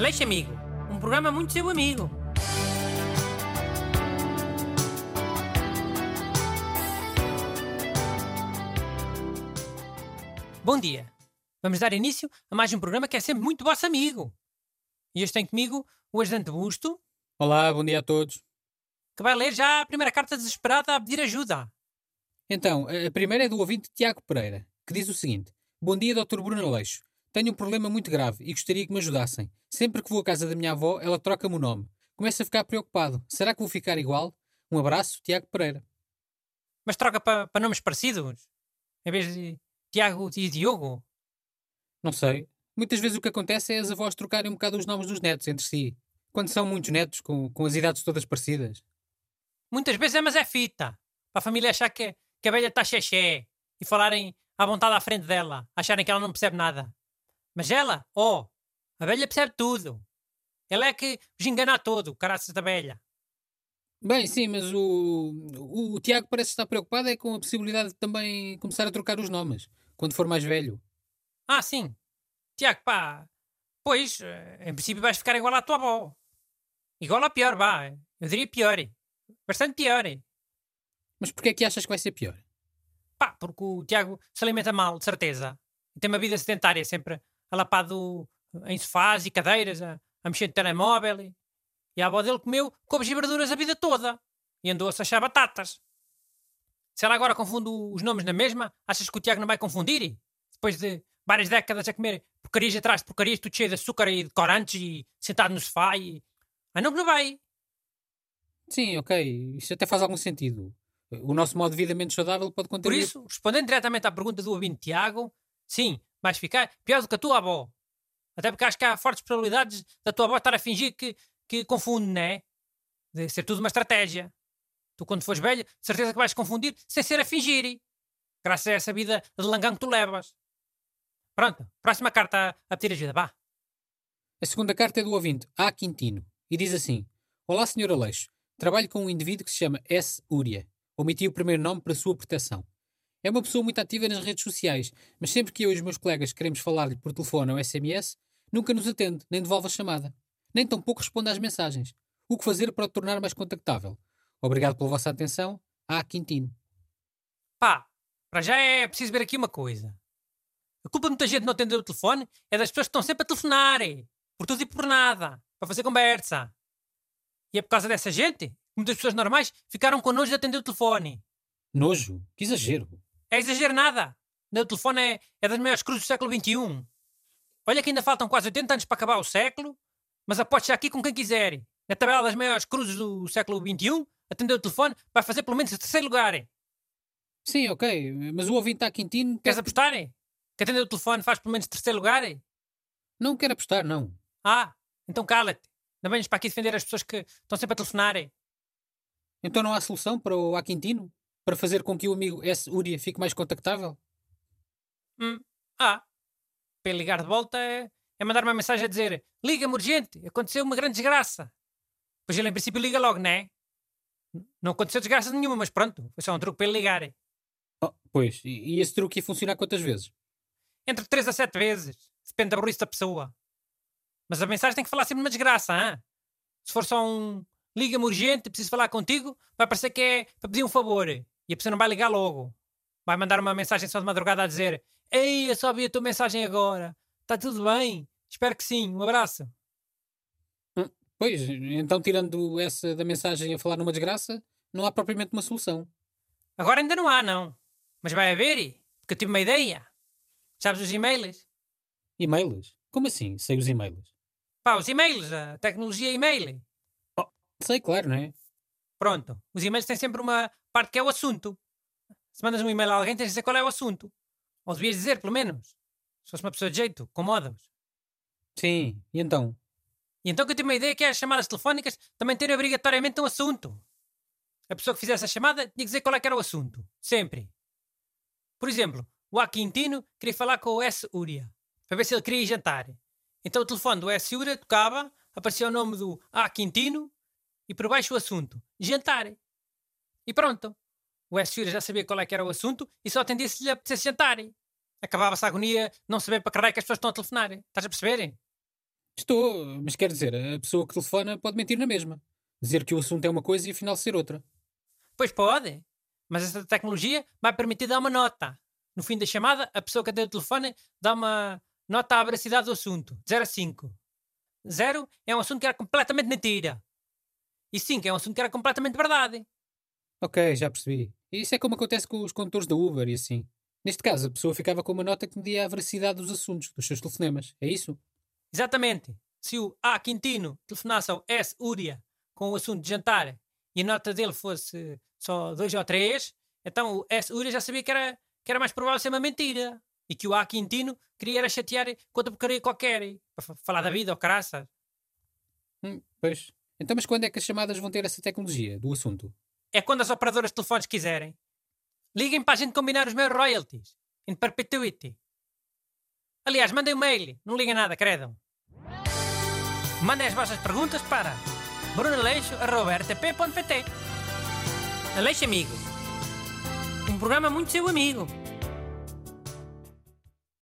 Aleixo Amigo, um programa muito seu amigo. Bom dia. Vamos dar início a mais um programa que é sempre muito vosso amigo. E hoje tem comigo o ajudante Busto, Olá, bom dia a todos. que vai ler já a primeira carta desesperada a pedir ajuda. Então, a primeira é do ouvinte Tiago Pereira, que diz o seguinte: Bom dia, Dr. Bruno Aleixo. Tenho um problema muito grave e gostaria que me ajudassem. Sempre que vou à casa da minha avó, ela troca-me o nome. Começo a ficar preocupado. Será que vou ficar igual? Um abraço, Tiago Pereira. Mas troca para pa nomes parecidos. Em vez de Tiago e Diogo. Não sei. Muitas vezes o que acontece é as avós trocarem um bocado os nomes dos netos entre si. Quando são muitos netos, com, com as idades todas parecidas. Muitas vezes é, mas é fita. Para a família achar que, que a velha está xexé e falarem à vontade à frente dela, acharem que ela não percebe nada. Mas ela, oh, a velha percebe tudo. Ela é que os engana a todo, caraças da velha. Bem, sim, mas o, o, o Tiago parece estar preocupado é com a possibilidade de também começar a trocar os nomes, quando for mais velho. Ah, sim. Tiago, pá. Pois, eh, em princípio vais ficar igual à tua avó. Igual a pior, vá. Eu diria pior. Bastante pior. Mas porquê é que achas que vai ser pior? Pá, porque o Tiago se alimenta mal, de certeza. E tem uma vida sedentária, sempre alapado em sofás e cadeiras, a, a mexer no telemóvel. E, e a avó dele comeu couves e verduras a vida toda. E andou-se a achar batatas. Se ela agora confunde os nomes na mesma, achas que o Tiago não vai confundir? Depois de várias décadas a comer porcarias atrás de porcarias, tudo cheio de açúcar e de corantes e sentado no sofá e... Ah, não que não vai. Sim, ok, isso até faz algum sentido. O nosso modo de vida menos saudável pode Por contribuir. isso, respondendo diretamente à pergunta do ouvinte Tiago, sim, vais ficar pior do que a tua avó. Até porque acho que há fortes probabilidades da tua avó estar a fingir que, que confunde, não é? De ser tudo uma estratégia. Tu, quando fores velho, certeza que vais confundir sem ser a fingir. Graças a essa vida de langão que tu levas. Pronto, próxima carta a pedir ajuda, vá. A segunda carta é do ouvinte A. Quintino e diz assim: Olá, Sr. Aleixo. Trabalho com um indivíduo que se chama S. Uria. Omiti o primeiro nome para sua proteção. É uma pessoa muito ativa nas redes sociais, mas sempre que eu e os meus colegas queremos falar-lhe por telefone ou SMS, nunca nos atende, nem devolve a chamada. Nem tampouco responde às mensagens. O que fazer para o tornar mais contactável? Obrigado pela vossa atenção. A. Quintino. Pá, para já é preciso ver aqui uma coisa. A culpa de muita gente não atender o telefone é das pessoas que estão sempre a telefonar. eh, Por tudo e por nada. Para fazer conversa. E é por causa dessa gente que muitas pessoas normais ficaram com nojo de atender o telefone. Nojo. Que exagero. É exagero nada. O telefone é, é das maiores cruzes do século XXI. Olha que ainda faltam quase 80 anos para acabar o século, mas aposto já aqui com quem quiser. Na tabela das maiores cruzes do século XXI, atender o telefone vai fazer pelo menos o terceiro lugar. Sim, ok, mas o ouvinte A. Quintino. Queres apostar? Que atender o telefone faz pelo menos terceiro lugar? Não quero apostar, não. Ah, então cala-te. Não venhas para aqui defender as pessoas que estão sempre a telefonar. Então não há solução para o A. Para fazer com que o amigo S. Uria fique mais contactável? Hum. Ah, para ele ligar de volta é, é mandar uma mensagem a dizer liga-me urgente, aconteceu uma grande desgraça. Pois ele em princípio liga logo, não é? Não aconteceu desgraça nenhuma, mas pronto, foi só um truque para ele ligar. Oh, pois, e, e esse truque ia funcionar quantas vezes? Entre 3 a 7 vezes. Depende da burrice da pessoa. Mas a mensagem tem que falar sempre uma desgraça, hein? Se for só um liga-me urgente, preciso falar contigo, vai parecer que é para pedir um favor. E a pessoa não vai ligar logo. Vai mandar uma mensagem só de madrugada a dizer Ei, eu só vi a tua mensagem agora. Está tudo bem? Espero que sim. Um abraço. Pois, então tirando essa da mensagem a falar numa desgraça, não há propriamente uma solução. Agora ainda não há, não. Mas vai haver, porque eu tive uma ideia. Sabes os e-mails? E-mails? Como assim? Sei os e-mails. Pá, os e-mails, a tecnologia e-mail. Sei, claro, não é? Pronto. Os e-mails têm sempre uma parte que é o assunto. Se mandas um e-mail a alguém, tens de dizer qual é o assunto. Ou devias dizer, pelo menos. Se fosse uma pessoa de jeito, com modos. Sim, e então? E então que eu tenho uma ideia que é as chamadas telefónicas também terem obrigatoriamente um assunto. A pessoa que fizesse a chamada tinha que dizer qual é que era o assunto. Sempre. Por exemplo, o A Quintino queria falar com o S. Uria. Para ver se ele queria ir jantar. Então o telefone do S. Uria tocava, aparecia o nome do A Quintino e por baixo o assunto. Jantar. E pronto. O S. Uria já sabia qual é que era o assunto e só atendia se lhe apetecesse jantar. Acabava-se a agonia de não saber para caralho que as pessoas estão a telefonar. Estás a perceber? Estou, mas quer dizer, a pessoa que telefona pode mentir na mesma. Dizer que o assunto é uma coisa e afinal ser outra. Pois pode, mas esta tecnologia vai permitir dar uma nota. No fim da chamada, a pessoa que atende o telefone dá uma nota à veracidade do assunto, de 0 a 5. 0 é um assunto que era completamente mentira. E 5 é um assunto que era completamente verdade. Ok, já percebi. Isso é como acontece com os condutores da Uber e assim. Neste caso, a pessoa ficava com uma nota que media a veracidade dos assuntos, dos seus telefonemas. É isso? Exatamente. Se o A. Quintino telefonasse ao S. Uria com o assunto de jantar e a nota dele fosse só 2 ou 3, então o S. Uria já sabia que era, que era mais provável ser uma mentira. E que o A. Quintino queria era chatear com outra porcaria qualquer. Para falar da vida ou caraças. Hum, pois. Então, mas quando é que as chamadas vão ter essa tecnologia do assunto? É quando as operadoras de telefones quiserem. Liguem para a gente combinar os meus royalties. In perpetuity. Aliás, mandem um mail. Não liguem nada, credam. Mandem as vossas perguntas para brunaleixo.rtp.pt Aleixo Amigo. Um programa muito seu amigo.